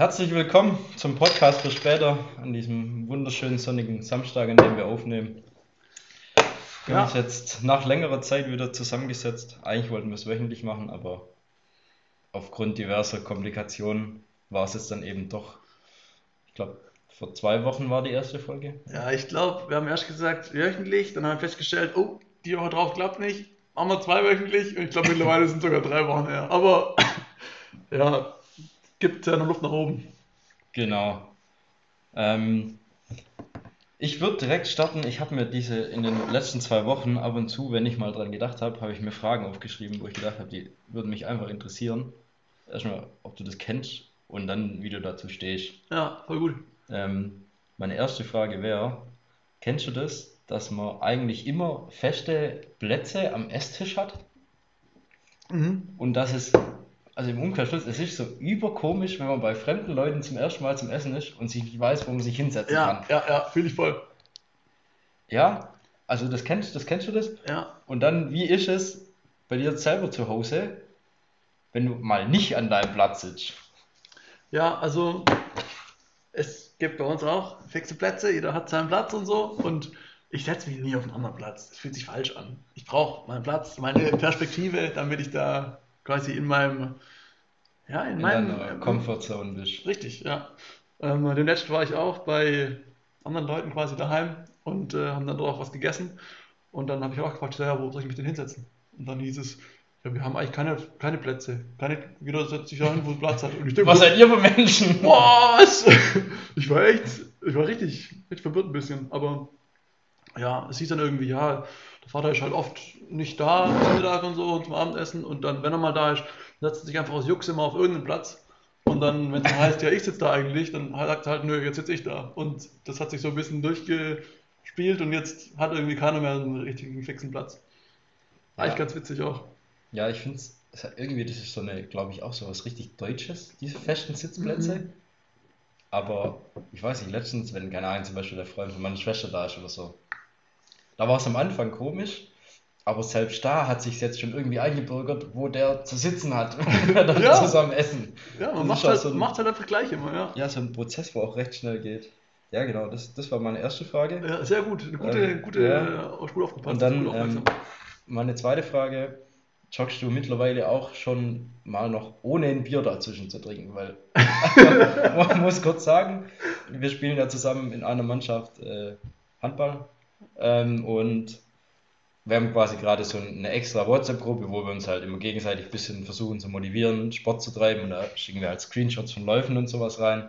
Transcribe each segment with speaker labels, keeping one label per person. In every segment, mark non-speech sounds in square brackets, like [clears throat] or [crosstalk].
Speaker 1: Herzlich willkommen zum Podcast für später an diesem wunderschönen sonnigen Samstag, an dem wir aufnehmen. Wir
Speaker 2: Ja.
Speaker 1: haben uns jetzt nach längerer Zeit wieder zusammengesetzt. Eigentlich wollten wir es wöchentlich machen, aber aufgrund diverser Komplikationen war es jetzt dann eben doch, ich glaube, vor zwei Wochen war die erste Folge.
Speaker 2: Ja, ich glaube, wir haben erst gesagt wöchentlich, dann haben wir festgestellt, oh, die Woche drauf klappt nicht, machen wir zweiwöchentlich und ich glaube mittlerweile sind sogar drei Wochen her. Aber ja, gibt ja noch Luft nach oben.
Speaker 1: Genau. Ähm, ich würde direkt starten. Ich habe mir diese in den letzten zwei Wochen ab und zu, wenn ich mal dran gedacht habe, habe ich mir Fragen aufgeschrieben, wo ich gedacht habe, die würden mich einfach interessieren. Erstmal, ob du das kennst und dann, wie du dazu stehst.
Speaker 2: Ja, voll gut.
Speaker 1: Ähm, meine erste Frage wäre, kennst du das, dass man eigentlich immer feste Plätze am Esstisch hat?
Speaker 2: Mhm.
Speaker 1: Und dass es, also im Umkehrschluss, es ist so überkomisch, wenn man bei fremden Leuten zum ersten Mal zum Essen ist und sich nicht weiß, wo man sich hinsetzen
Speaker 2: Ja,
Speaker 1: kann.
Speaker 2: ja, ja, fühle ich voll.
Speaker 1: Ja, also das kennst, das kennst du das?
Speaker 2: Ja,
Speaker 1: Und dann, wie ist es bei dir selber zu Hause, wenn du mal nicht an deinem Platz sitzt?
Speaker 2: ja, also es gibt bei uns auch fixe Plätze, jeder hat seinen Platz und so und ich setze mich nie auf einen anderen Platz. Das fühlt sich falsch an. Ich brauche meinen Platz, meine Perspektive, damit ich da quasi in meinem, ja, in,
Speaker 1: In
Speaker 2: meinem,
Speaker 1: Comfortzone bist.
Speaker 2: Richtig, ja. Ähm, letzten war ich auch bei anderen Leuten quasi daheim und äh, haben dann dort auch was gegessen. Und dann habe ich auch gefragt, ja, wo soll ich mich denn hinsetzen? Und dann hieß es, ja, wir haben eigentlich keine, keine Plätze. Keine, jeder setzt sich da hin, wo es Platz hat. Ich denke,
Speaker 1: Was seid ihr für Menschen?
Speaker 2: was? [laughs] Ich war echt, ich war richtig, echt verwirrt ein bisschen. Aber ja, es hieß dann irgendwie, ja, der Vater ist halt oft nicht da zum Mittag und so und zum Abendessen. Und dann, wenn er mal da ist, setzt er sich einfach aus Jux immer auf irgendeinen Platz. Und dann, wenn es heißt, ja, ich sitze da eigentlich, dann sagt er halt, nö, jetzt sitze ich da. Und das hat sich so ein bisschen durchgespielt und jetzt hat irgendwie keiner mehr einen richtigen fixen Platz. Eigentlich
Speaker 1: Ja.
Speaker 2: ganz witzig auch.
Speaker 1: Ja, ich finde es irgendwie, das ist so eine, glaube ich, auch so was richtig Deutsches, diese festen Sitzplätze.
Speaker 2: Mhm.
Speaker 1: Aber ich weiß nicht, letztens, wenn, keine Ahnung, zum Beispiel der Freund von meiner Schwester da ist oder so, da war es am Anfang komisch, aber selbst da hat sich jetzt schon irgendwie eingebürgert, wo der zu sitzen hat, [laughs] wenn wir dann
Speaker 2: Ja.
Speaker 1: zusammen essen.
Speaker 2: Ja, man macht halt,
Speaker 1: so ein-
Speaker 2: macht halt einfach gleich immer, ja.
Speaker 1: Ja, so ein Prozess, wo auch recht schnell geht. Ja, genau, das, das war meine erste Frage.
Speaker 2: Ja, sehr gut. Eine gute,
Speaker 1: Ähm,
Speaker 2: gute,
Speaker 1: ja.
Speaker 2: äh, auch gut aufgepasst.
Speaker 1: Und dann ähm, meine zweite Frage, joggst du mittlerweile auch schon mal noch ohne ein Bier dazwischen zu trinken? Weil [laughs] [laughs] man muss kurz sagen, wir spielen ja zusammen in einer Mannschaft äh, Handball ähm, und wir haben quasi gerade so eine extra WhatsApp-Gruppe, wo wir uns halt immer gegenseitig ein bisschen versuchen zu motivieren, Sport zu treiben und da schicken wir halt Screenshots von Läufen und sowas rein.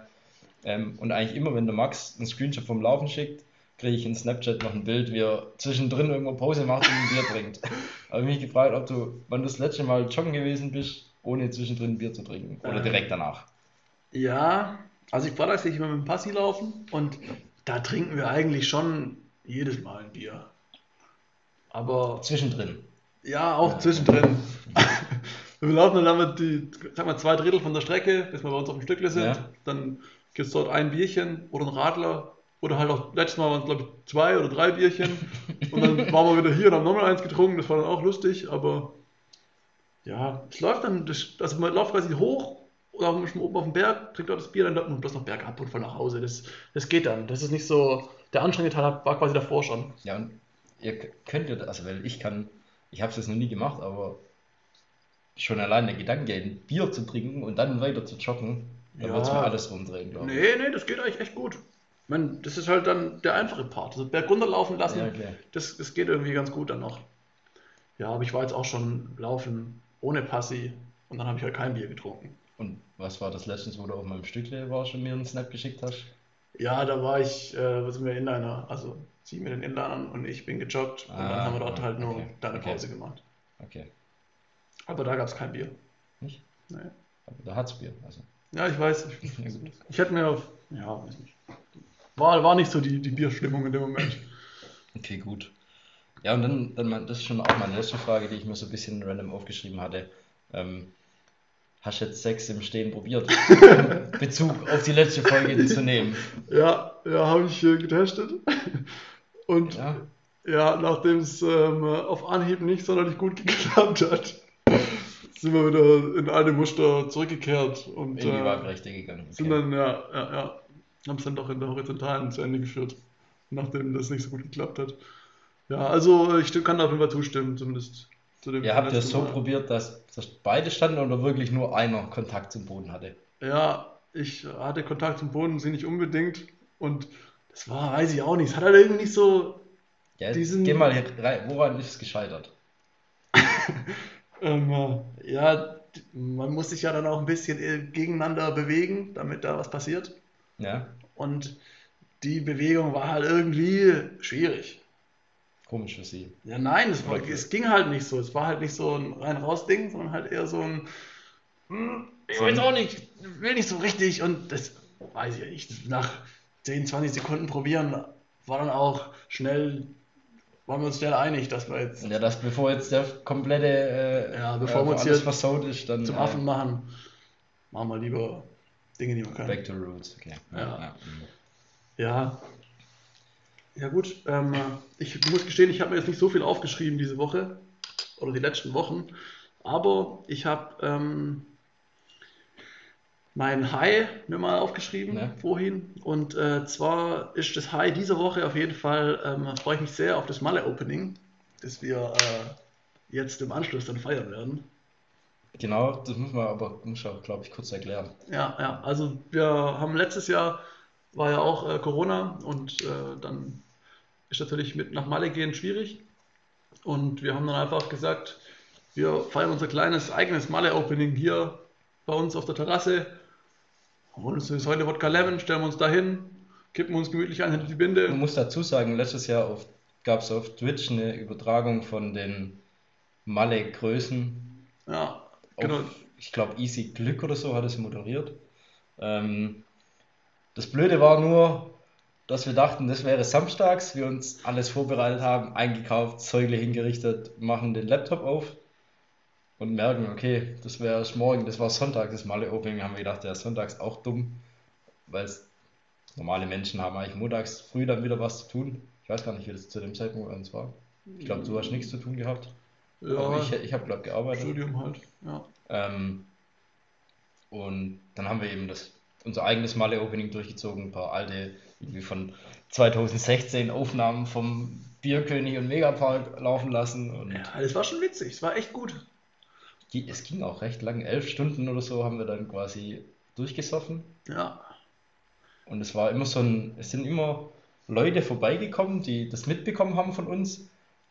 Speaker 1: Ähm, und eigentlich immer, wenn der Max einen Screenshot vom Laufen schickt, kriege ich in Snapchat noch ein Bild, wie er zwischendrin irgendwo Pause macht und ein Bier trinkt. [laughs] Aber mich gefragt, ob du, wann du das letzte Mal joggen gewesen bist, ohne zwischendrin ein Bier zu trinken. Oder
Speaker 2: Ähm.
Speaker 1: direkt danach.
Speaker 2: Ja, also ich war da immer mit dem Passi laufen und da trinken wir eigentlich schon jedes Mal ein Bier. Aber
Speaker 1: Zwischendrin.
Speaker 2: ja, auch zwischendrin. wir laufen dann damit die, sag mal, zwei Drittel von der Strecke, bis wir bei uns auf dem Stückle sind.
Speaker 1: Ja.
Speaker 2: Dann gibt es dort ein Bierchen oder ein Radler. Oder halt auch, letztes Mal waren es glaube ich zwei oder drei Bierchen. [laughs] Und dann waren wir wieder hier und haben nochmal eins getrunken. Das war dann auch lustig, aber ja, es läuft dann, das, also man läuft quasi hoch oder auch schon oben auf dem Berg, trinkt dort das Bier, dann läuft man bloß noch bergab und voll nach Hause. Das, das geht dann. Das ist nicht so, der anstrengende Teil war quasi davor schon.
Speaker 1: Ja, und ihr könnt ja, also weil ich kann, ich habe es jetzt noch nie gemacht, aber schon allein der Gedanke, ein Bier zu trinken und dann weiter zu joggen, da
Speaker 2: Ja.
Speaker 1: wird es mir alles rumdrehen, glaube ich.
Speaker 2: Nee, nee, das geht eigentlich echt gut. Ich meine, das ist halt dann der einfache Part. Also Berg runterlaufen lassen,
Speaker 1: Ja, okay.
Speaker 2: das, das geht irgendwie ganz gut dann noch. Ja, aber ich war jetzt auch schon laufen ohne Passi und dann habe ich halt kein Bier getrunken.
Speaker 1: Und was war das letztens, wo du auf meinem Stückle warst und mir einen Snap geschickt hast?
Speaker 2: Ja, da war ich, äh, was sind wir Inliner? Also sie mit den Inlinern und ich bin gejoggt und dann
Speaker 1: Ah,
Speaker 2: haben wir dort halt nur
Speaker 1: okay,
Speaker 2: da eine
Speaker 1: okay.
Speaker 2: Pause gemacht.
Speaker 1: Okay.
Speaker 2: Aber da gab es kein Bier.
Speaker 1: Nicht?
Speaker 2: Nee.
Speaker 1: Aber da hat's Bier. Also.
Speaker 2: Ja, ich weiß. Ich, [laughs]
Speaker 1: Ja,
Speaker 2: ich hätte mir auf, ja, weiß nicht. War, war nicht so die, die Bierstimmung in dem Moment.
Speaker 1: Okay, gut. Ja, und dann, dann das ist schon auch meine letzte Frage, die ich mir so ein bisschen random aufgeschrieben hatte. Ähm, hast du jetzt Sex im Stehen probiert? [laughs] Bezug auf die letzte Folge zu nehmen.
Speaker 2: Ja, ja, habe ich äh, getestet. Und
Speaker 1: Ja.
Speaker 2: ja, nachdem es ähm, auf Anhieb nicht sonderlich gut geklappt hat, sind wir wieder in alte Muster zurückgekehrt und
Speaker 1: In die
Speaker 2: äh,
Speaker 1: Waagrechte gegangen.
Speaker 2: sind dann, ja, ja, ja, haben es dann doch in der Horizontalen zu Ende geführt, nachdem das nicht so gut geklappt hat. Ja, also ich kann da auf jeden Fall zustimmen, zumindest zu dem
Speaker 1: Ihr habt ja
Speaker 2: letzten
Speaker 1: so probiert, dass, dass beide standen oder wirklich nur einer Kontakt zum Boden hatte.
Speaker 2: Ja, ich hatte Kontakt zum Boden, sie nicht unbedingt und das war, weiß ich auch nicht, es hat halt irgendwie nicht so,
Speaker 1: Ja,
Speaker 2: Diesen-
Speaker 1: geh mal hier rein. Woran ist es gescheitert? [laughs]
Speaker 2: ähm, äh, ja, man muss sich ja dann auch ein bisschen äh, gegeneinander bewegen, damit da was passiert.
Speaker 1: Ja,
Speaker 2: Und die Bewegung war halt irgendwie schwierig.
Speaker 1: Komisch für sie.
Speaker 2: Ja, nein, es, war, es ging halt nicht so. Es war halt nicht so ein rein-raus-Ding, sondern halt eher so ein, hm, ich weiß auch nicht, will nicht so richtig. Und das weiß ich ja nicht. Nach 10, 20 Sekunden probieren war dann auch schnell, waren wir uns schnell einig, dass wir jetzt
Speaker 1: Ja, das bevor jetzt der komplette äh,
Speaker 2: Ja, bevor
Speaker 1: äh,
Speaker 2: wir uns hier
Speaker 1: versaut ist, dann
Speaker 2: zum
Speaker 1: äh,
Speaker 2: Affen machen. Machen wir lieber Dinge, die wir können.
Speaker 1: Back to roots. Okay.
Speaker 2: Ja. Ja. Ja gut, ähm, ich muss gestehen, ich habe mir jetzt nicht so viel aufgeschrieben diese Woche oder die letzten Wochen, aber ich habe ähm, mein High mir mal aufgeschrieben
Speaker 1: Ja.
Speaker 2: vorhin und äh, zwar ist das High dieser Woche auf jeden Fall, ähm, freue ich mich sehr auf das Malle-Opening, das wir äh, jetzt im Anschluss dann feiern werden.
Speaker 1: Genau, das muss man aber, muss auch, glaube ich, kurz erklären.
Speaker 2: Ja, ja, also wir haben letztes Jahr war ja auch äh, Corona und äh, dann ist natürlich mit nach Malle gehen schwierig. Und wir haben dann einfach gesagt, wir feiern unser kleines eigenes Malle-Opening hier bei uns auf der Terrasse. Holen uns das heute Wodka Lemon, stellen wir uns da hin, kippen uns gemütlich ein hinter die
Speaker 1: Man
Speaker 2: Binde.
Speaker 1: muss dazu sagen, letztes Jahr auf, gab es auf Twitch eine Übertragung von den Malle-Größen.
Speaker 2: Ja,
Speaker 1: Auf,
Speaker 2: genau.
Speaker 1: Ich glaube, Easy Glück oder so hat es moderiert. Ähm, das Blöde war nur, dass wir dachten, das wäre samstags, wir uns alles vorbereitet haben, eingekauft, Säule hingerichtet, machen den Laptop auf und merken, okay, das wäre erst morgen, das war Sonntag, das Malle Opening, haben wir gedacht, ja, sonntags auch dumm, weil es normale Menschen haben eigentlich montags früh dann wieder was zu tun. Ich weiß gar nicht, wie das zu dem Zeitpunkt bei uns war. Ich glaube, du hast nichts zu tun gehabt.
Speaker 2: Ja,
Speaker 1: Aber ich, ich habe, glaube gearbeitet.
Speaker 2: Studium halt. Ja.
Speaker 1: Ähm, und dann haben wir eben das, unser eigenes Malle-Opening durchgezogen, ein paar alte, irgendwie von 2016 Aufnahmen vom Bierkönig und Megapark laufen lassen. Und
Speaker 2: ja, das war schon witzig, es war echt gut.
Speaker 1: es ging auch recht lang, elf Stunden oder so haben wir dann quasi durchgesoffen.
Speaker 2: Ja,
Speaker 1: Und es war immer so ein, es sind immer Leute vorbeigekommen, die das mitbekommen haben von uns.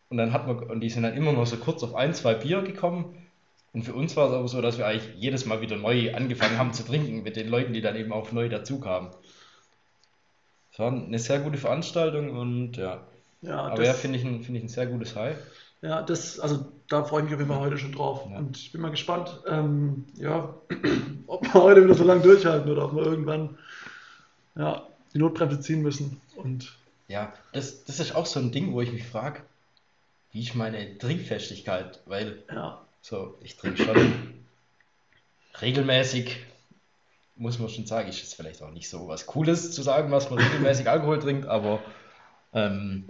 Speaker 1: Und dann hat man, und die sind dann immer nur so kurz auf ein, zwei Bier gekommen. Und für uns war es aber so, dass wir eigentlich jedes Mal wieder neu angefangen haben zu trinken mit den Leuten, die dann eben auch neu dazu kamen. Es war eine sehr gute Veranstaltung und ja.
Speaker 2: ja,
Speaker 1: Aber ja, finde ich, ein, finde ich ein sehr gutes High.
Speaker 2: Ja, das, also da freue ich mich auf jeden Fall heute schon drauf.
Speaker 1: Ja.
Speaker 2: Und ich bin mal gespannt, ähm, ja, [clears throat] ob wir heute wieder so lange durchhalten oder ob wir irgendwann ja, die Notbremse ziehen müssen. Und
Speaker 1: Ja, das, das ist auch so ein Ding, wo ich mich frage, wie ist meine Trinkfestigkeit? Weil
Speaker 2: ja,
Speaker 1: So, ich trinke schon [clears throat] regelmäßig, muss man schon sagen, ist jetzt vielleicht auch nicht so was Cooles zu sagen, was man regelmäßig [laughs] Alkohol trinkt, aber ähm,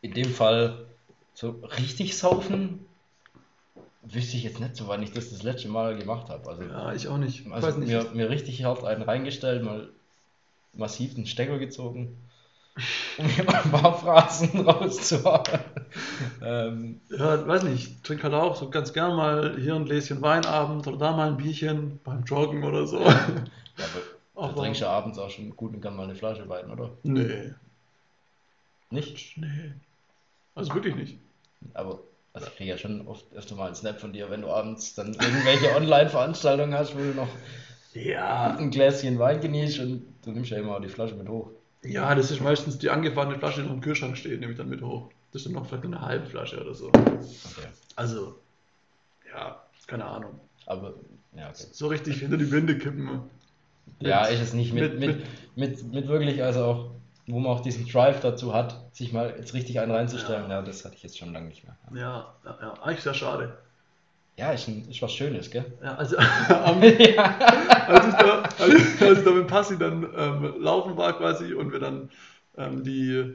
Speaker 1: in dem Fall so richtig saufen, wüsste ich jetzt nicht so, wann ich das das letzte Mal gemacht habe. Also,
Speaker 2: ja, ich auch nicht. Ich
Speaker 1: also
Speaker 2: nicht.
Speaker 1: Mir, mir richtig hart einen reingestellt, mal massiv den Stecker gezogen, ein paar Phrasen [laughs] rauszuhauen. ähm,
Speaker 2: Ja, weiß nicht, ich trinke halt auch so ganz gern mal hier ein Gläschen Weinabend oder da mal ein Bierchen beim Joggen oder so.
Speaker 1: ja, aber [laughs] Du trinkst ja abends auch schon gut und gern mal eine Flasche Wein, oder?
Speaker 2: nee,
Speaker 1: Nicht?
Speaker 2: nee. Also wirklich nicht.
Speaker 1: Aber also ich kriege ja schon oft öfter mal einen Snap von dir, wenn du abends dann irgendwelche Online-Veranstaltungen hast, wo du noch
Speaker 2: Ja,
Speaker 1: ein Gläschen Wein genießt und du nimmst ja immer auch die Flasche mit hoch.
Speaker 2: Ja, das ist meistens die angefahrene Flasche, die noch im Kühlschrank steht, nehme ich dann mit hoch. Das ist dann noch vielleicht eine halbe Flasche oder so.
Speaker 1: Okay.
Speaker 2: Also, ja, keine Ahnung.
Speaker 1: Aber, ja, okay.
Speaker 2: So richtig hinter die Wände kippen.
Speaker 1: Ja,
Speaker 2: Mit-
Speaker 1: ist es nicht mit,
Speaker 2: mit-
Speaker 1: mit, mit, mit, wirklich, also auch, wo man auch diesen Drive dazu hat, sich mal jetzt richtig einen reinzustellen. Ja, das hatte ich jetzt schon lange nicht mehr.
Speaker 2: Ja, ja, ja, eigentlich sehr schade.
Speaker 1: Ja, ist, ein, ist was Schönes, gell?
Speaker 2: Ja, also, [laughs] am, [laughs] als, ich da, als, als ich da mit Passi dann ähm, laufen war quasi und wir dann ähm, die,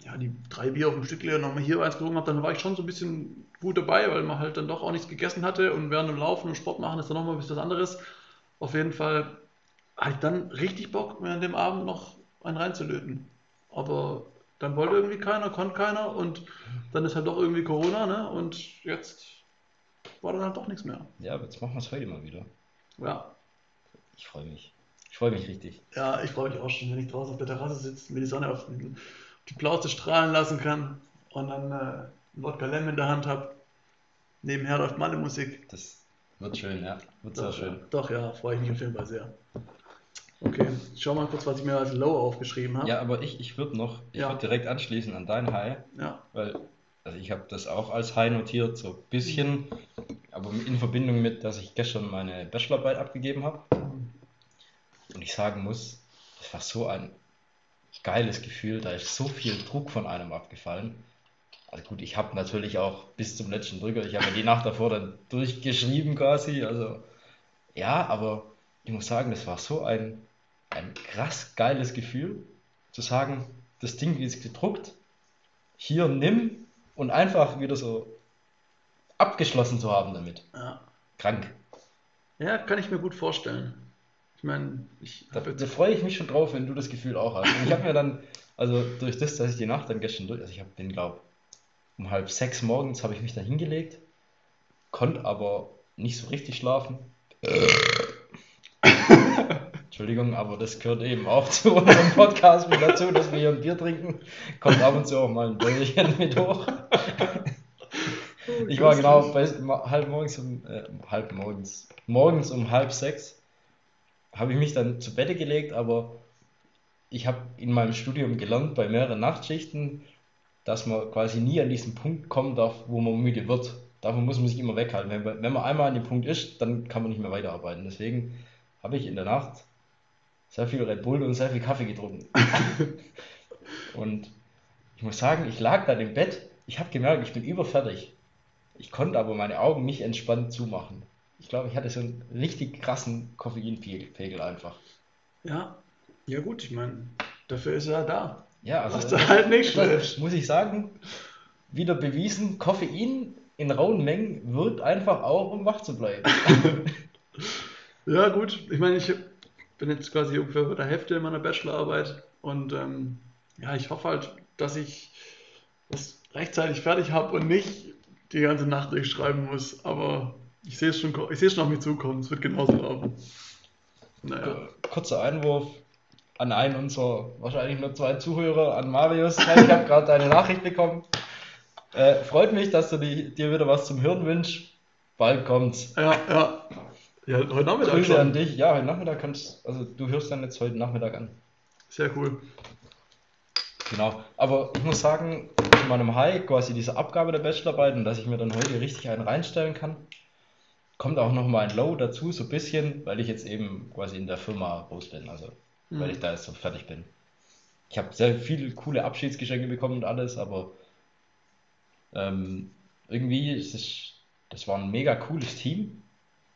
Speaker 2: ja, die drei Bier auf dem Stück leer nochmal hier eins getrunken habe, dann war ich schon so ein bisschen gut dabei, weil man halt dann doch auch nichts gegessen hatte und während dem Laufen und Sport machen ist dann nochmal ein bisschen was anderes. Auf jeden Fall hatte ich dann richtig Bock, mir an dem Abend noch einen reinzulöten. Aber dann wollte irgendwie keiner, konnte keiner und dann ist halt doch irgendwie Corona, ne? Und jetzt war dann halt doch nichts mehr.
Speaker 1: Ja, jetzt machen wir es heute mal wieder.
Speaker 2: Ja,
Speaker 1: Ich freue mich. Ich freue mich richtig.
Speaker 2: ja ich freue mich auch schon, wenn ich draußen auf der Terrasse sitze, mir die Sonne auf die, Plauze strahlen lassen kann und dann äh, einen Wodka Lemon in der Hand habe. Nebenher läuft meine Musik.
Speaker 1: Das wird schön, ja. Wird sehr
Speaker 2: Doch,
Speaker 1: schön.
Speaker 2: ja. Doch, ja, freue ich mich auf jeden Fall sehr. Okay, ich schau mal kurz, was ich mir als Low aufgeschrieben habe.
Speaker 1: Ja, aber ich, ich würde noch, ich
Speaker 2: Ja.
Speaker 1: würde direkt anschließen an dein High,
Speaker 2: ja.
Speaker 1: weil also ich habe das auch als High notiert, so ein bisschen, aber in Verbindung mit, dass ich gestern meine Bachelorarbeit abgegeben habe. Und ich sagen muss, das war so ein geiles Gefühl, da ist so viel Druck von einem abgefallen. Also gut, ich habe natürlich auch bis zum letzten Drücker, ich habe ja die Nacht davor dann durchgeschrieben quasi, also ja, aber ich muss sagen, das war so ein, ein krass geiles Gefühl, zu sagen, das Ding ist gedruckt, hier nimm und einfach wieder so abgeschlossen zu haben damit.
Speaker 2: ja.
Speaker 1: Krank.
Speaker 2: Ja, kann ich mir gut vorstellen. Ich meine, ich
Speaker 1: Da, da freue ich mich schon drauf, wenn du das Gefühl auch hast. Und ich habe mir dann, also durch das, dass ich die Nacht dann gestern durch, also ich habe den, glaube um halb sechs morgens habe ich mich dann hingelegt, konnte aber nicht so richtig schlafen. Entschuldigung, aber das gehört eben auch [laughs] zu unserem Podcast mit dazu, dass wir hier ein Bier trinken. Kommt ab und zu auch mal ein Bällchen mit hoch. Ich war genau bei halb morgens um äh, halb morgens morgens um halb sechs habe ich mich dann zu Bette gelegt, aber ich habe in meinem Studium gelernt bei mehreren Nachtschichten, dass man quasi nie an diesen Punkt kommen darf, wo man müde wird. Davon muss man sich immer weghalten. Wenn, wenn man einmal an dem Punkt ist, dann kann man nicht mehr weiterarbeiten. Deswegen habe ich in der Nacht sehr viel Red Bull und sehr viel Kaffee getrunken. [laughs] und ich muss sagen, ich lag da im Bett, ich habe gemerkt, ich bin überfertig. Ich konnte aber meine Augen nicht entspannt zumachen. Ich glaube, ich hatte so einen richtig krassen Koffeinpegel einfach.
Speaker 2: Ja, ja gut, ich meine, dafür ist er da.
Speaker 1: Ja, also
Speaker 2: Was du halt nicht schläfst.
Speaker 1: muss ich sagen, wieder bewiesen, Koffein in rauen Mengen wirkt einfach auch, um wach zu bleiben. [laughs]
Speaker 2: Ja, gut. Ich meine, ich bin jetzt quasi ungefähr bei der Hälfte meiner Bachelorarbeit und ähm, ja, ich hoffe halt, dass ich das rechtzeitig fertig habe und nicht die ganze Nacht durchschreiben muss. Aber ich sehe es schon, ich sehe es schon auf mich zukommen. Es wird genauso laufen. Naja.
Speaker 1: Kurzer Einwurf an einen unserer wahrscheinlich nur zwei Zuhörer, an Marius. Ich habe gerade deine Nachricht bekommen. Äh, freut mich, dass du die, dir wieder was zum Hören wünschst. Bald kommt's.
Speaker 2: Ja, ja. Ja, heute Nachmittag
Speaker 1: Grüße an
Speaker 2: schon.
Speaker 1: dich. Ja, heute Nachmittag kannst also du hörst dann jetzt heute Nachmittag an.
Speaker 2: Sehr cool.
Speaker 1: Genau. Aber ich muss sagen, zu meinem High, quasi diese Abgabe der Bachelorarbeit und dass ich mir dann heute richtig einen reinstellen kann, kommt auch noch mal ein Low dazu, so ein bisschen, weil ich jetzt eben quasi in der Firma raus bin, also weil
Speaker 2: Mhm.
Speaker 1: ich da jetzt so fertig bin. Ich habe sehr viele coole Abschiedsgeschenke bekommen und alles, aber ähm, irgendwie ist es, das war ein mega cooles Team,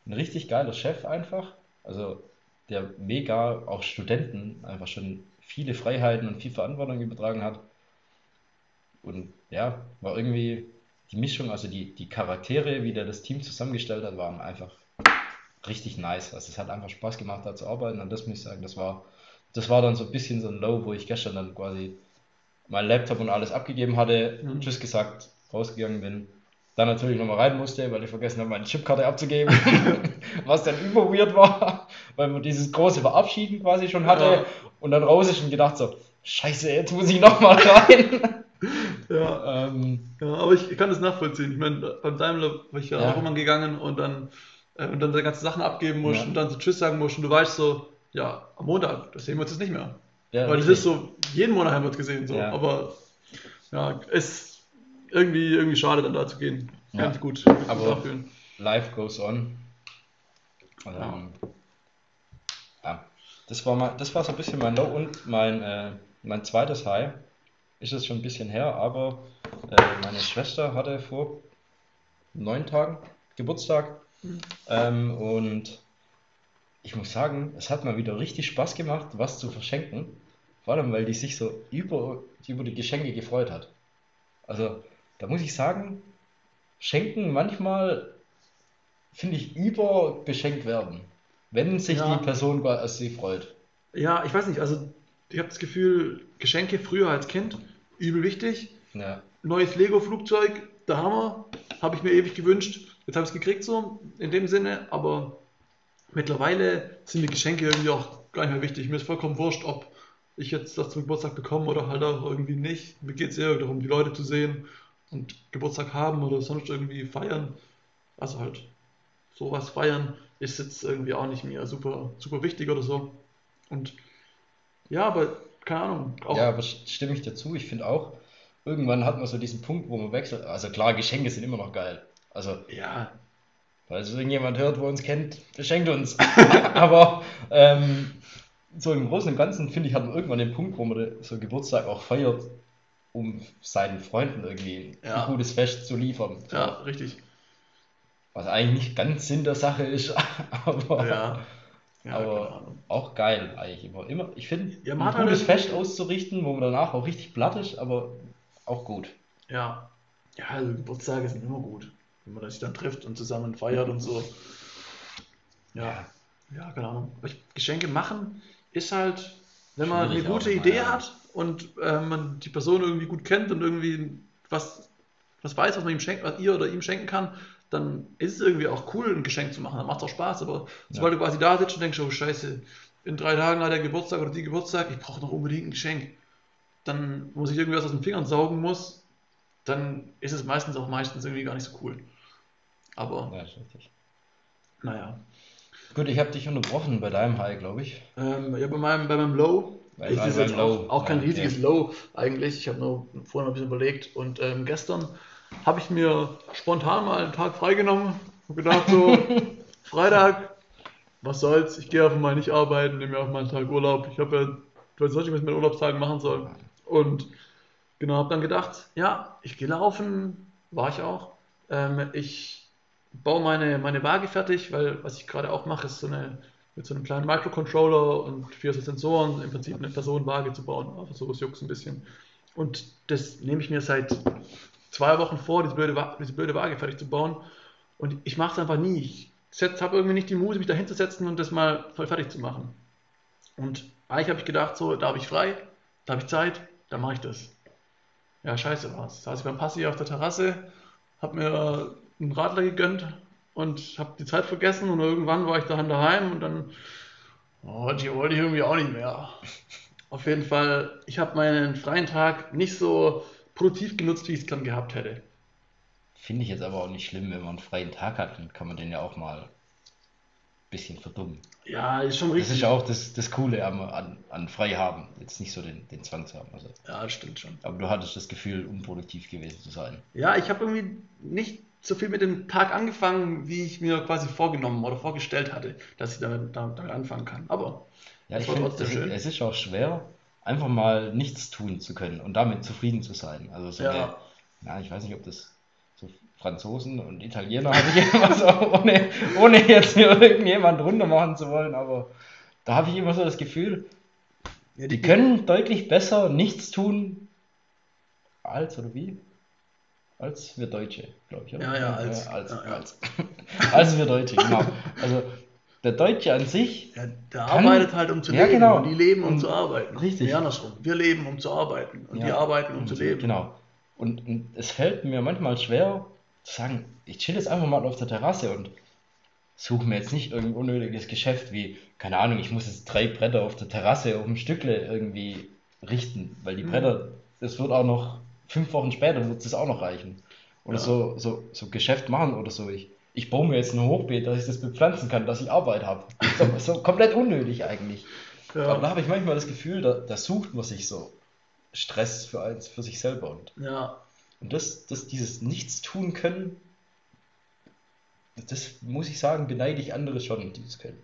Speaker 1: ein richtig geiler Chef einfach, also der mega auch Studenten einfach schon viele Freiheiten und viel Verantwortung übertragen hat. Und ja, war irgendwie die Mischung, also die, die Charaktere, wie der das Team zusammengestellt hat, waren einfach richtig nice. Also es hat einfach Spaß gemacht, da zu arbeiten. Und das muss ich sagen, das war, das war dann so ein bisschen so ein Low, wo ich gestern dann quasi mein Laptop und alles abgegeben hatte,
Speaker 2: Mhm.
Speaker 1: Tschüss gesagt, rausgegangen bin. Dann natürlich nochmal rein musste, weil ich vergessen habe, meine Chipkarte abzugeben. [laughs] Was dann über weird war, weil man dieses große Verabschieden quasi schon hatte.
Speaker 2: Ja.
Speaker 1: Und dann raus ist und gedacht so, scheiße, jetzt muss ich nochmal rein. [laughs]
Speaker 2: Ja.
Speaker 1: ähm,
Speaker 2: Ja, aber ich, kann das nachvollziehen. Ich meine, beim Daimler war ich ja,
Speaker 1: Ja.
Speaker 2: auch immer gegangen und dann, äh, und dann die ganzen Sachen abgeben musst
Speaker 1: Ja.
Speaker 2: und dann so Tschüss sagen musst und du weißt so, ja, am Montag, das sehen wir uns jetzt nicht mehr.
Speaker 1: ja,
Speaker 2: Weil das ist so, jeden Monat haben wir uns gesehen, so.
Speaker 1: Ja.
Speaker 2: Aber ja, ist irgendwie, irgendwie schade dann da zu gehen.
Speaker 1: Ja.
Speaker 2: Ganz gut.
Speaker 1: Aber-. Life goes on. Ähm, ja, das war, mal, das war so ein bisschen mein Low und mein, äh, mein zweites High. Ist es schon ein bisschen her, aber äh, meine Schwester hatte vor neun Tagen Geburtstag. Ähm, und ich muss sagen, es hat mal wieder richtig Spaß gemacht, was zu verschenken. Vor allem, weil die sich so über, über die Geschenke gefreut hat. Also, da muss ich sagen, Schenken manchmal finde ich über beschenkt werden. Wenn sich
Speaker 2: Ja.
Speaker 1: die Person über sie freut.
Speaker 2: Ja, ich weiß nicht, also ich habe das Gefühl, Geschenke früher als Kind, übel wichtig.
Speaker 1: Ja.
Speaker 2: Neues Lego-Flugzeug, der Hammer, habe ich mir ewig gewünscht. Jetzt habe ich es gekriegt so, in dem Sinne, aber mittlerweile sind die Geschenke irgendwie auch gar nicht mehr wichtig. Mir ist vollkommen wurscht, ob ich jetzt das zum Geburtstag bekomme oder halt auch irgendwie nicht. Mir geht es eher darum, die Leute zu sehen und Geburtstag haben oder sonst irgendwie feiern. Also halt sowas feiern ist jetzt irgendwie auch nicht mehr super, super wichtig oder so. Und ja, aber keine Ahnung. Auch,
Speaker 1: Ja, aber stimme ich dazu. Ich finde auch, irgendwann hat man so diesen Punkt, wo man wechselt. Also klar, Geschenke sind immer noch geil. Also,
Speaker 2: ja,
Speaker 1: falls irgendjemand hört, wo uns kennt, beschenkt uns. [laughs] aber ähm, so im Großen und Ganzen, finde ich, hat man irgendwann den Punkt, wo man so Geburtstag auch feiert, um seinen Freunden irgendwie
Speaker 2: Ja.
Speaker 1: ein gutes Fest zu liefern. So.
Speaker 2: ja, richtig.
Speaker 1: Was eigentlich nicht ganz Sinn der Sache ist, [laughs] aber,
Speaker 2: Ja, ja
Speaker 1: aber auch geil eigentlich immer. immer ich finde,
Speaker 2: Ja,
Speaker 1: ein gutes Fest auszurichten, wo man danach auch richtig platt ist, aber auch gut.
Speaker 2: Ja, ja, also Geburtstage sind immer gut, wenn man sich dann trifft und zusammen feiert und so. Ja, ja, keine Ahnung. Geschenke machen ist halt, wenn man eine gute
Speaker 1: auch
Speaker 2: Idee
Speaker 1: ja.
Speaker 2: hat und äh, man die Person irgendwie gut kennt und irgendwie was, was weiß, was man ihm schenkt, was ihr oder ihm schenken kann, dann ist es irgendwie auch cool, ein Geschenk zu machen. Dann macht es auch Spaß. Aber sobald du quasi da sitzt und denkst, oh Scheiße, in drei Tagen hat der Geburtstag oder die Geburtstag, ich brauche noch unbedingt ein Geschenk. Dann muss ich irgendwie was aus den Fingern saugen muss, dann ist es meistens auch meistens irgendwie gar nicht so cool. Aber
Speaker 1: Ja, ist richtig.
Speaker 2: naja.
Speaker 1: Gut, ich habe dich unterbrochen bei deinem High, glaube ich.
Speaker 2: Ähm, ja, bei meinem, bei meinem Low,
Speaker 1: Bei-
Speaker 2: ich,
Speaker 1: bei
Speaker 2: ist jetzt
Speaker 1: meinem
Speaker 2: auch,
Speaker 1: Low.
Speaker 2: auch kein
Speaker 1: Ja,
Speaker 2: riesiges
Speaker 1: ja.
Speaker 2: Low eigentlich. Ich habe nur vorhin ein bisschen überlegt und ähm, gestern habe ich mir spontan mal einen Tag freigenommen und gedacht so, [laughs] Freitag, was soll's, ich gehe einfach mal nicht arbeiten, nehme mir auch mal einen Tag Urlaub. Ich habe ja, ich weiß nicht, was ich mit Urlaubstagen machen soll. Und genau, habe dann gedacht, ja, ich gehe laufen, war ich auch. Ähm, ich baue meine, meine Waage fertig, weil was ich gerade auch mache, ist so eine mit so einem kleinen Microcontroller und vier so Sensoren im Prinzip eine Personenwaage zu bauen. Einfach so, es juckt ein bisschen. Und das nehme ich mir seit zwei Wochen vor, diese blöde, diese blöde Waage fertig zu bauen. Und ich mache es einfach nie. Ich habe irgendwie nicht die Muße, mich da hinzusetzen und das mal voll fertig zu machen. Und eigentlich habe ich gedacht, so, da habe ich frei, da habe ich Zeit, da mache ich das. Ja, scheiße war's. Da saß ich beim Passi auf der Terrasse, habe mir einen Radler gegönnt und habe die Zeit vergessen und irgendwann war ich daheim daheim und dann oh, die wollte ich irgendwie auch nicht mehr. Auf jeden Fall, ich habe meinen freien Tag nicht so produktiv genutzt, wie ich es gern gehabt hätte.
Speaker 1: Finde ich jetzt aber auch nicht schlimm, wenn man einen freien Tag hat, dann kann man den ja auch mal ein bisschen verdummen.
Speaker 2: Ja, ist schon
Speaker 1: Das
Speaker 2: richtig.
Speaker 1: ist ja auch das, das Coole am, an, an frei haben. Jetzt nicht so den, den Zwang zu haben. Also.
Speaker 2: Ja, das stimmt schon.
Speaker 1: Aber du hattest das Gefühl, unproduktiv gewesen zu sein.
Speaker 2: Ja, ich habe irgendwie nicht so viel mit dem Tag angefangen, wie ich mir quasi vorgenommen oder vorgestellt hatte, dass ich damit, damit, anfangen kann. Aber
Speaker 1: Ja, ich
Speaker 2: war trotzdem
Speaker 1: es,
Speaker 2: schön.
Speaker 1: es ist auch schwer, einfach mal nichts tun zu können und damit zufrieden zu sein. Also so
Speaker 2: Ja.
Speaker 1: eine, ja, ich weiß nicht, ob das so Franzosen und Italiener habe ich [laughs] immer so, ohne, ohne jetzt hier irgendjemand runter machen zu wollen, aber da habe ich immer so das Gefühl,
Speaker 2: ja,
Speaker 1: die können deutlich besser nichts tun als oder wie? Als wir Deutsche, glaube ich. Oder?
Speaker 2: Ja, ja, als.
Speaker 1: als,
Speaker 2: Ja, ja.
Speaker 1: als, [laughs] als wir Deutsche, genau. Also der Deutsche an sich
Speaker 2: Ja, der
Speaker 1: Kann-
Speaker 2: arbeitet halt, um zu
Speaker 1: Ja,
Speaker 2: leben.
Speaker 1: genau.
Speaker 2: Und die leben, um
Speaker 1: Und-
Speaker 2: zu arbeiten.
Speaker 1: richtig.
Speaker 2: Nee, andersrum. Wir leben, um zu arbeiten. Und die
Speaker 1: Ja.
Speaker 2: arbeiten, um zu leben.
Speaker 1: Genau. Und, und es fällt mir manchmal schwer zu sagen, ich chill jetzt einfach mal auf der Terrasse und suche mir jetzt nicht irgendein unnötiges Geschäft wie, keine Ahnung, ich muss jetzt drei Bretter auf der Terrasse auf dem Stückle irgendwie richten, weil die
Speaker 2: Mhm.
Speaker 1: Bretter, das wird auch noch, fünf Wochen später wird es auch noch reichen. Oder
Speaker 2: Ja.
Speaker 1: so, so, so Geschäft machen oder so. Ich, ich baue mir jetzt ein Hochbeet, dass ich das bepflanzen kann, dass ich Arbeit habe. So, [laughs] so komplett unnötig eigentlich.
Speaker 2: Ja.
Speaker 1: Aber da habe ich manchmal das Gefühl, da, da sucht man sich so Stress für, eins, für sich selber. Und,
Speaker 2: ja.
Speaker 1: und das, das, dieses Nichts tun können, das muss ich sagen, beneide ich andere schon, die das können.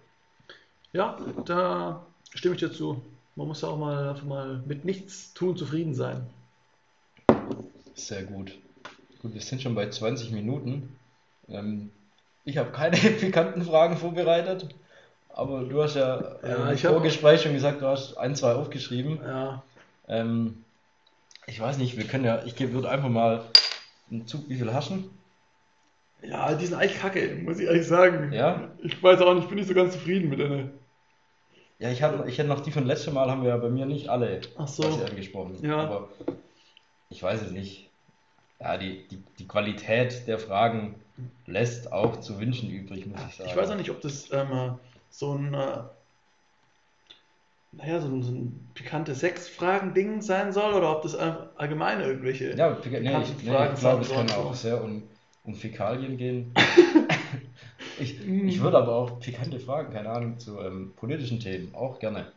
Speaker 2: ja, da stimme ich dir zu. Man muss ja auch mal einfach mal mit nichts tun zufrieden sein.
Speaker 1: Sehr gut. Gut, wir sind schon bei 20 Minuten. Ähm, ich habe keine [laughs] pikanten Fragen vorbereitet, Aber du hast ja,
Speaker 2: Ja,
Speaker 1: im
Speaker 2: hab-
Speaker 1: Vorgespräch schon gesagt, du hast ein, zwei aufgeschrieben.
Speaker 2: Ja.
Speaker 1: Ähm, ich weiß nicht, wir können ja, ich würde einfach mal einen Zug, wie viel haschen?
Speaker 2: Ja, die sind eigentlich kacke, muss ich ehrlich sagen.
Speaker 1: Ja?
Speaker 2: Ich weiß auch nicht, ich bin nicht so ganz zufrieden mit denen.
Speaker 1: Ja, ich hatte, ich hätte noch die von letztem Mal, haben wir ja bei mir nicht alle
Speaker 2: Ach so.
Speaker 1: angesprochen.
Speaker 2: Ja.
Speaker 1: Aber ich weiß es nicht. Ja, die, die, die Qualität der Fragen lässt auch zu wünschen übrig, muss ich sagen.
Speaker 2: Ich weiß auch nicht, ob das ähm, so ein, äh, naja, so ein, so ein pikantes Sexfragen-Ding sein soll oder ob das allgemein irgendwelche.
Speaker 1: Ja, nee, ich, nee,
Speaker 2: Fragen
Speaker 1: ich glaube, es kann
Speaker 2: sollen.
Speaker 1: auch sehr um, um Fäkalien gehen. [laughs] ich, ich würde aber auch pikante Fragen, keine Ahnung, zu ähm, politischen Themen auch gerne.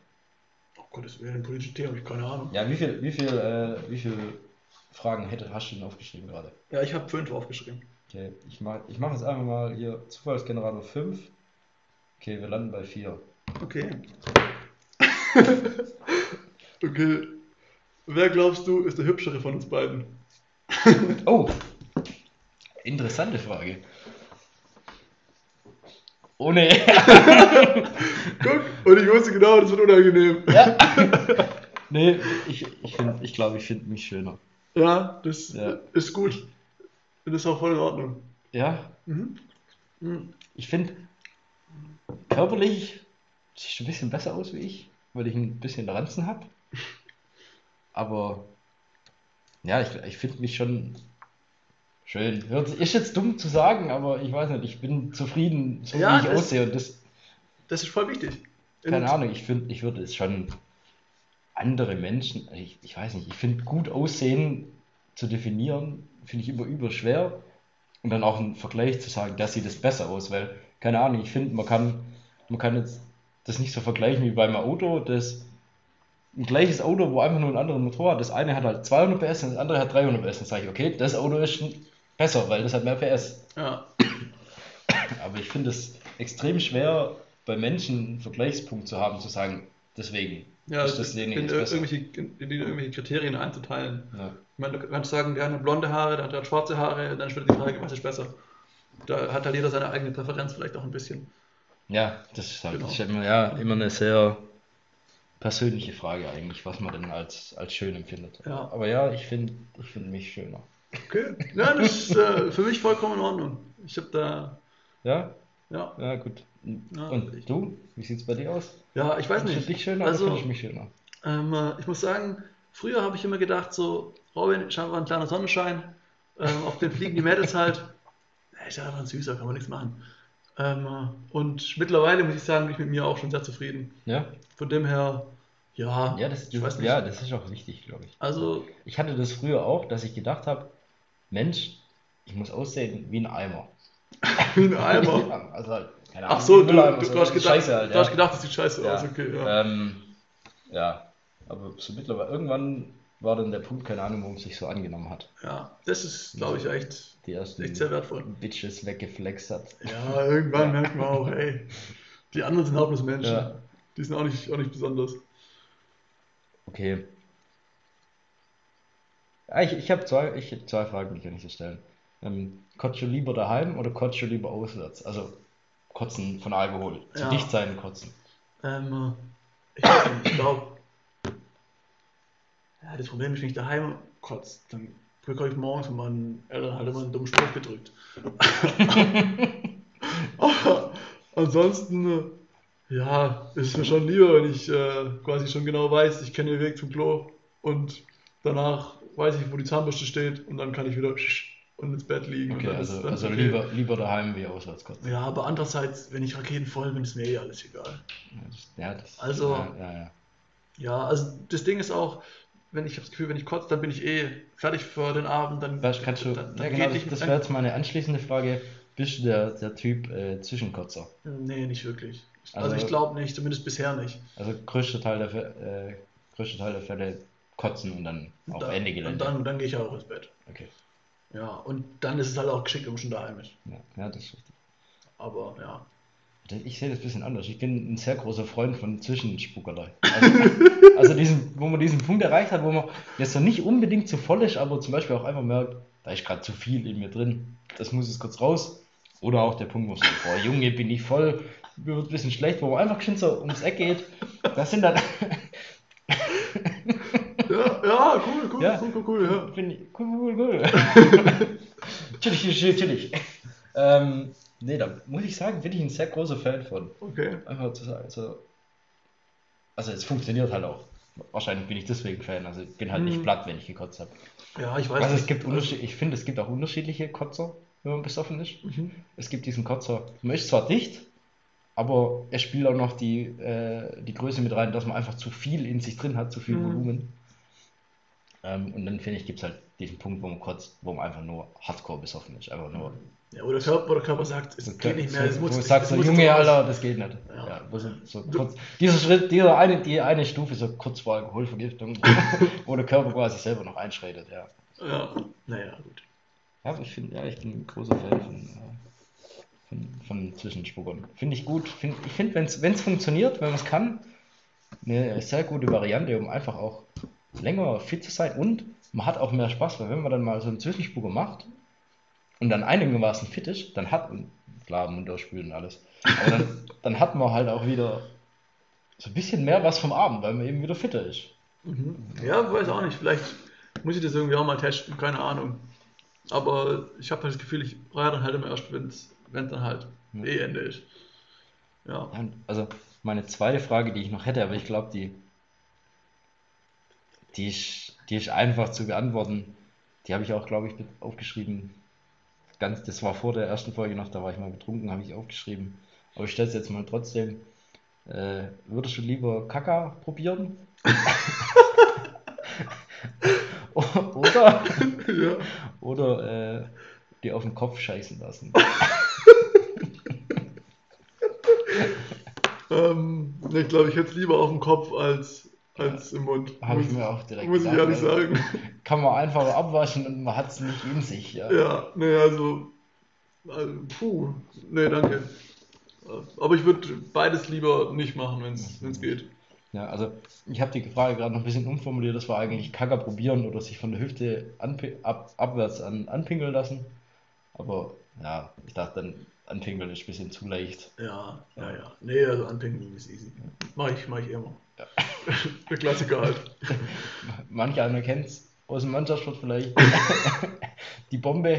Speaker 2: Oh Gott, das wäre ein politisches Thema, hab ich keine Ahnung.
Speaker 1: Ja, wie viel, wie viel, äh, wie viel Fragen hätte, hast du denn aufgeschrieben gerade?
Speaker 2: Ja, ich habe fünf aufgeschrieben.
Speaker 1: Okay, ich mache ich mach jetzt einfach mal hier Zufallsgenerator 5. Okay, wir landen bei 4.
Speaker 2: Okay. [laughs] okay. Wer glaubst du ist der hübschere von uns beiden? [laughs]
Speaker 1: Oh! Interessante Frage. Ohne. [laughs]
Speaker 2: Guck, und ich wusste genau, das wird unangenehm.
Speaker 1: ja. Nee, ich, ich, find, ich glaube, ich finde mich schöner.
Speaker 2: Ja, das
Speaker 1: Ja.
Speaker 2: ist gut. Das ist auch voll in Ordnung.
Speaker 1: Ja,
Speaker 2: Mhm. Mhm.
Speaker 1: ich finde, körperlich siehst du ein bisschen besser aus wie ich, weil ich ein bisschen Ranzen habe. Aber ja, ich, ich finde mich schon schön. Ist jetzt dumm zu sagen, aber ich weiß nicht, ich bin zufrieden, so
Speaker 2: Ja,
Speaker 1: wie ich
Speaker 2: das-
Speaker 1: aussehe. Und das,
Speaker 2: Das ist voll wichtig.
Speaker 1: keine Ahnung, ich finde, ich würde es schon andere Menschen, ich, ich weiß nicht, ich finde gut aussehen zu definieren, finde ich immer über schwer. Und dann auch einen Vergleich zu sagen, das sieht es besser aus, weil, keine Ahnung, ich finde, man kann, man kann jetzt das nicht so vergleichen wie beim Auto, das ein gleiches Auto, wo einfach nur einen anderen Motor hat. Das eine hat halt 200 PS und das andere hat 300 PS. Dann sage ich, okay, das Auto ist schon besser, weil das hat mehr PS.
Speaker 2: Ja.
Speaker 1: Aber ich finde es extrem schwer, bei Menschen einen Vergleichspunkt zu haben, zu sagen, deswegen
Speaker 2: Ja,
Speaker 1: ist das
Speaker 2: in,
Speaker 1: derjenige
Speaker 2: in, irgendwelche, in, in irgendwelche Kriterien einzuteilen.
Speaker 1: Ja.
Speaker 2: Ich meine, du kannst sagen, der eine blonde Haare, der hat schwarze Haare, dann wieder die Frage, was ist besser? Da hat halt jeder seine eigene Präferenz vielleicht auch ein bisschen.
Speaker 1: Ja, das ist halt
Speaker 2: Genau.
Speaker 1: ist immer, ja, immer eine sehr persönliche Frage eigentlich, was man denn als, als schön empfindet.
Speaker 2: Ja.
Speaker 1: Aber ja, ich finde ich find mich schöner.
Speaker 2: Okay. Ja, das ist äh, für mich vollkommen in Ordnung. Ich habe da,
Speaker 1: Ja?
Speaker 2: ja,
Speaker 1: Ja, gut.
Speaker 2: Ja,
Speaker 1: Und
Speaker 2: ich-
Speaker 1: du? Wie sieht es bei dir aus?
Speaker 2: ja, ich weiß
Speaker 1: Findest du
Speaker 2: nicht.
Speaker 1: dich schöner
Speaker 2: Also-
Speaker 1: oder finde ich mich schöner?
Speaker 2: Ähm, äh, ich muss sagen, früher habe ich immer gedacht, so, Robin, scheinbar ein kleiner Sonnenschein, ähm, auf den fliegen die Mädels halt. Ja einfach ein süßer, kann man nichts machen. Ähm, äh, und mittlerweile muss ich sagen, bin ich mit mir auch schon sehr zufrieden.
Speaker 1: Ja?
Speaker 2: Von dem her, ja,
Speaker 1: Ja, das,
Speaker 2: ich weiß nicht.
Speaker 1: ja, das ist auch wichtig, glaube ich.
Speaker 2: Also,
Speaker 1: Ich hatte das früher auch, dass ich gedacht habe, Mensch, ich muss aussehen wie ein Eimer. [laughs]
Speaker 2: wie ein Eimer. [laughs]
Speaker 1: Ja, also keine
Speaker 2: Ach so, du, du,
Speaker 1: so
Speaker 2: hast gedacht,
Speaker 1: Scheiße halt,
Speaker 2: du
Speaker 1: ja.
Speaker 2: hast gedacht, das sieht scheiße
Speaker 1: Ja.
Speaker 2: aus, okay, ja.
Speaker 1: Ähm, ja, aber so mittlerweile, irgendwann war dann der Punkt, keine Ahnung, warum es sich so angenommen hat.
Speaker 2: Ja, das ist, glaube ich, echt,
Speaker 1: Die ersten
Speaker 2: echt sehr wertvoll.
Speaker 1: Bitches weggeflext hat.
Speaker 2: Ja, irgendwann [laughs] merkt man auch, ey, die anderen sind auch bloß Menschen. Die sind auch nicht, auch nicht besonders.
Speaker 1: Okay. Ja, ich ich habe zwei, ich hab zwei Fragen, die kann ich dir stellen. Ähm, du lieber daheim oder du lieber auswärts? Also Kotzen von Alkohol. Zu
Speaker 2: Ja.
Speaker 1: dicht sein, kotzen.
Speaker 2: Ähm, äh, ich weiß nicht, ich glaube, ja, das Problem ist, wenn ich daheim kotze, dann bekomme ich morgens von meinen Eltern halt immer einen dummen Spruch gedrückt. Aber [laughs] ansonsten, äh, ja, ist es mir schon lieber, wenn ich äh, quasi schon genau weiß, ich kenne den Weg zum Klo und danach weiß ich, wo die Zahnbürste steht und dann kann ich wieder und ins Bett liegen. und
Speaker 1: Okay, also, also
Speaker 2: okay.
Speaker 1: lieber, lieber daheim wie auswärts kotzen.
Speaker 2: Ja, aber andererseits, wenn ich raketenvoll bin, ist mir eh alles egal.
Speaker 1: Ja, das, ja,
Speaker 2: Also-
Speaker 1: ja, ja, ja.
Speaker 2: Ja, also das Ding ist auch, wenn ich habe das Gefühl, wenn ich kotze, dann bin ich eh fertig für den Abend, dann,
Speaker 1: Was kannst du,
Speaker 2: dann,
Speaker 1: ja,
Speaker 2: dann
Speaker 1: genau,
Speaker 2: geht
Speaker 1: das, das wäre jetzt meine anschließende Frage. Bist du der, der Typ äh, Zwischenkotzer?
Speaker 2: Nee, nicht wirklich. Also,
Speaker 1: Also-
Speaker 2: ich glaube nicht, zumindest bisher nicht.
Speaker 1: Also größter Teil der, äh, größter Teil der Fälle kotzen und dann
Speaker 2: Und
Speaker 1: auf
Speaker 2: dann,
Speaker 1: Ende
Speaker 2: und
Speaker 1: Gelände.
Speaker 2: dann, dann gehe ich auch ins Bett.
Speaker 1: Okay,
Speaker 2: Ja, und dann ist es halt auch geschickt, wenn man schon daheim ist.
Speaker 1: ja, ja, das ist richtig.
Speaker 2: Aber ja.
Speaker 1: Ich sehe das ein bisschen anders. Ich bin ein sehr großer Freund von Zwischenspuckerei. Also, [laughs] also diesen, wo man diesen Punkt erreicht hat, wo man jetzt noch nicht unbedingt zu voll ist, aber zum Beispiel auch einfach merkt, da ist gerade zu viel in mir drin. Das muss jetzt kurz raus. Oder auch der Punkt, wo man sagt, boah Junge, bin ich voll, mir wird ein bisschen schlecht, wo man einfach schön so ums Eck geht. Das sind dann. [laughs]
Speaker 2: Ja, cool, cool,
Speaker 1: Ja.
Speaker 2: cool, cool, cool, ja.
Speaker 1: Ich cool, cool, cool. Chillig, chillig, chillig. Ähm, nee, da muss ich sagen, bin ich ein sehr großer Fan von.
Speaker 2: Okay.
Speaker 1: Einfach zu sagen, so. Also, es funktioniert halt auch. Wahrscheinlich bin ich deswegen Fan. Also, ich bin halt nicht
Speaker 2: Mhm.
Speaker 1: platt, wenn ich gekotzt habe.
Speaker 2: Ja, ich weiß
Speaker 1: Also, es gibt Unterschied, ich finde, es gibt auch unterschiedliche Kotzer, wenn man besoffen ist.
Speaker 2: Mhm.
Speaker 1: Es gibt diesen Kotzer, man ist zwar dicht, aber er spielt auch noch die, äh, die Größe mit rein, dass man einfach zu viel in sich drin hat, zu viel
Speaker 2: Mhm.
Speaker 1: Volumen. Ähm, und dann finde ich, gibt es halt diesen Punkt, wo man kotzt, wo man einfach nur hardcore besoffen ist. Einfach nur.
Speaker 2: Ja, wo der Körper, Körper sagt, es geht nicht mehr, es muss
Speaker 1: wo du sagst, so, Junge. Alter, das geht nicht.
Speaker 2: Ja.
Speaker 1: Ja. so, so kurz, dieser Schritt, dieser eine, die eine Stufe, so kurz vor Alkoholvergiftung, [laughs] wo der Körper quasi selber noch einschreitet, ja.
Speaker 2: Ja, naja, gut.
Speaker 1: Ja, ich finde, ja, ich bin ein großer Fan von, äh, von, von Zwischenspuckern. Finde ich gut. Find, ich finde, wenn es funktioniert, wenn man es kann, eine sehr gute Variante, um einfach auch länger fit zu sein. Und man hat auch mehr Spaß, weil wenn man dann mal so einen Zwischenspucker macht und dann einigermaßen fit ist, dann hat, und klar, Mund und alles, aber dann, [laughs] dann hat man halt auch wieder so ein bisschen mehr was vom Abend, weil man eben wieder fitter ist.
Speaker 2: Mhm. Ja, weiß auch nicht. Vielleicht muss ich das irgendwie auch mal testen, keine Ahnung. Aber ich habe halt das Gefühl, ich reihe dann halt immer erst, wenn es dann halt
Speaker 1: Ja.
Speaker 2: eh Ende ist. Ja.
Speaker 1: Also meine zweite Frage, die ich noch hätte, aber ich glaube, die, die, ist, die ist einfach zu beantworten. Die habe ich auch, glaube ich, aufgeschrieben. Ganz, das war vor der ersten Folge noch, da war ich mal betrunken, habe ich aufgeschrieben. Aber ich stelle es jetzt mal trotzdem. Äh, würdest du lieber Kaka probieren? [laughs] [laughs] oder
Speaker 2: ja.
Speaker 1: oder äh, dir auf den Kopf scheißen lassen? [laughs]
Speaker 2: Ähm, ich glaube, ich hätte es lieber auf dem Kopf als, als im Mund.
Speaker 1: Habe ich mir auch direkt
Speaker 2: Muss ich ehrlich
Speaker 1: also
Speaker 2: sagen.
Speaker 1: Kann man einfach abwaschen und man hat es nicht in sich. Ja.
Speaker 2: Ja, ne, also, also. Puh, ne, danke. Aber ich würde beides lieber nicht machen, wenn es geht.
Speaker 1: Ja, also ich habe die Frage gerade noch ein bisschen umformuliert. Das war eigentlich Kacker probieren oder sich von der Hüfte ab, abwärts an, anpinkeln lassen. Aber ja, ich dachte dann, anpinkeln ist ein bisschen zu leicht.
Speaker 2: Ja, ja, ja. Nee, also anpinkeln ist easy. Mach ich, mach ich immer. [laughs] Der Klassiker halt.
Speaker 1: Manch einer kennt es aus dem Mannschaftssport vielleicht. [laughs] die Bombe.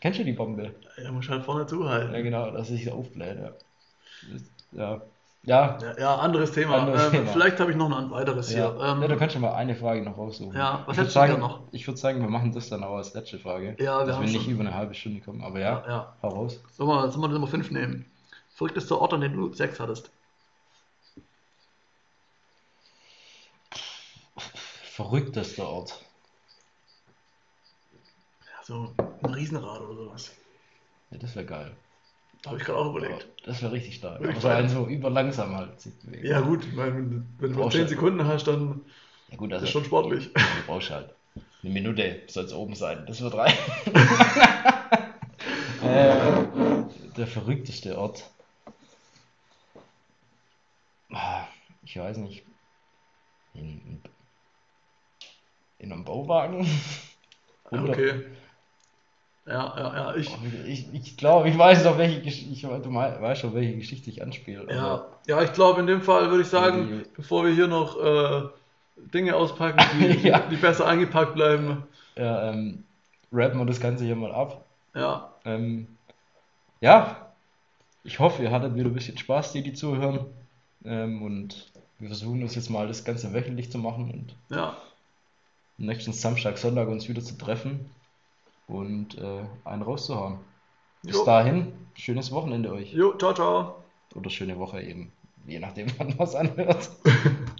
Speaker 1: Kennst du die Bombe?
Speaker 2: Ja, muss halt vorne zuhalten.
Speaker 1: Ja, genau, dass es sich aufbläht. Ja. Ja. Ja.
Speaker 2: Ja, anderes Thema.
Speaker 1: Anderes
Speaker 2: ähm,
Speaker 1: Thema.
Speaker 2: Vielleicht habe ich noch ein weiteres
Speaker 1: Ja,
Speaker 2: hier. Ähm,
Speaker 1: ja, du kannst ja mal eine Frage noch raussuchen.
Speaker 2: Ja, was
Speaker 1: ich
Speaker 2: hättest
Speaker 1: sagen,
Speaker 2: noch?
Speaker 1: Ich würde sagen, wir machen das dann auch als letzte Frage.
Speaker 2: Ja, wir
Speaker 1: dass wir nicht
Speaker 2: schon-
Speaker 1: über eine halbe Stunde kommen. Aber ja,
Speaker 2: ja, ja.
Speaker 1: hau raus.
Speaker 2: Sollen wir, sollen wir Nummer 5 nehmen? Verrücktester Ort, an dem du Sex hattest.
Speaker 1: Verrücktester Ort.
Speaker 2: So ein Riesenrad oder sowas.
Speaker 1: Ja, das wäre geil.
Speaker 2: Da habe ich gerade auch überlegt.
Speaker 1: Das wäre richtig stark. Aber so einen so überlangsam halt sich bewegen.
Speaker 2: Ja, gut, ich meine, wenn, du- du nur
Speaker 1: Brauchst
Speaker 2: 10
Speaker 1: du-
Speaker 2: Sekunden hast, dann
Speaker 1: Ja gut,
Speaker 2: ist
Speaker 1: also
Speaker 2: das schon sportlich.
Speaker 1: du brauchst halt eine Minute soll es oben sein. Das wird reichen. [laughs] äh, der verrückteste Ort. Ah, Ich weiß nicht. In, in einem Bauwagen? [laughs]
Speaker 2: Ja, okay. Ja, ja, ja, ich.
Speaker 1: Ich, ich glaube, ich weiß auf welche Geschichte, ich, weißt schon, welche Geschichte ich anspiele.
Speaker 2: Ja, ja, ich glaube, in dem Fall würde ich sagen,
Speaker 1: Die-
Speaker 2: bevor wir hier noch äh, Dinge auspacken, die, [laughs]
Speaker 1: Ja.
Speaker 2: die besser eingepackt bleiben.
Speaker 1: Ja, ähm, rappen wir das Ganze hier mal ab.
Speaker 2: Ja,
Speaker 1: Ähm, ja, ich hoffe, ihr hattet wieder ein bisschen Spaß, die, die zuhören. Ähm, und wir versuchen das jetzt mal das Ganze wöchentlich zu machen und
Speaker 2: ja.
Speaker 1: Nächsten Samstag, Sonntag uns wieder zu treffen und äh, einen rauszuhauen. Bis
Speaker 2: Jo.
Speaker 1: dahin, schönes Wochenende euch.
Speaker 2: Jo, ciao, ciao.
Speaker 1: Oder schöne Woche eben, je nachdem, [laughs] wann man es anhört. [laughs]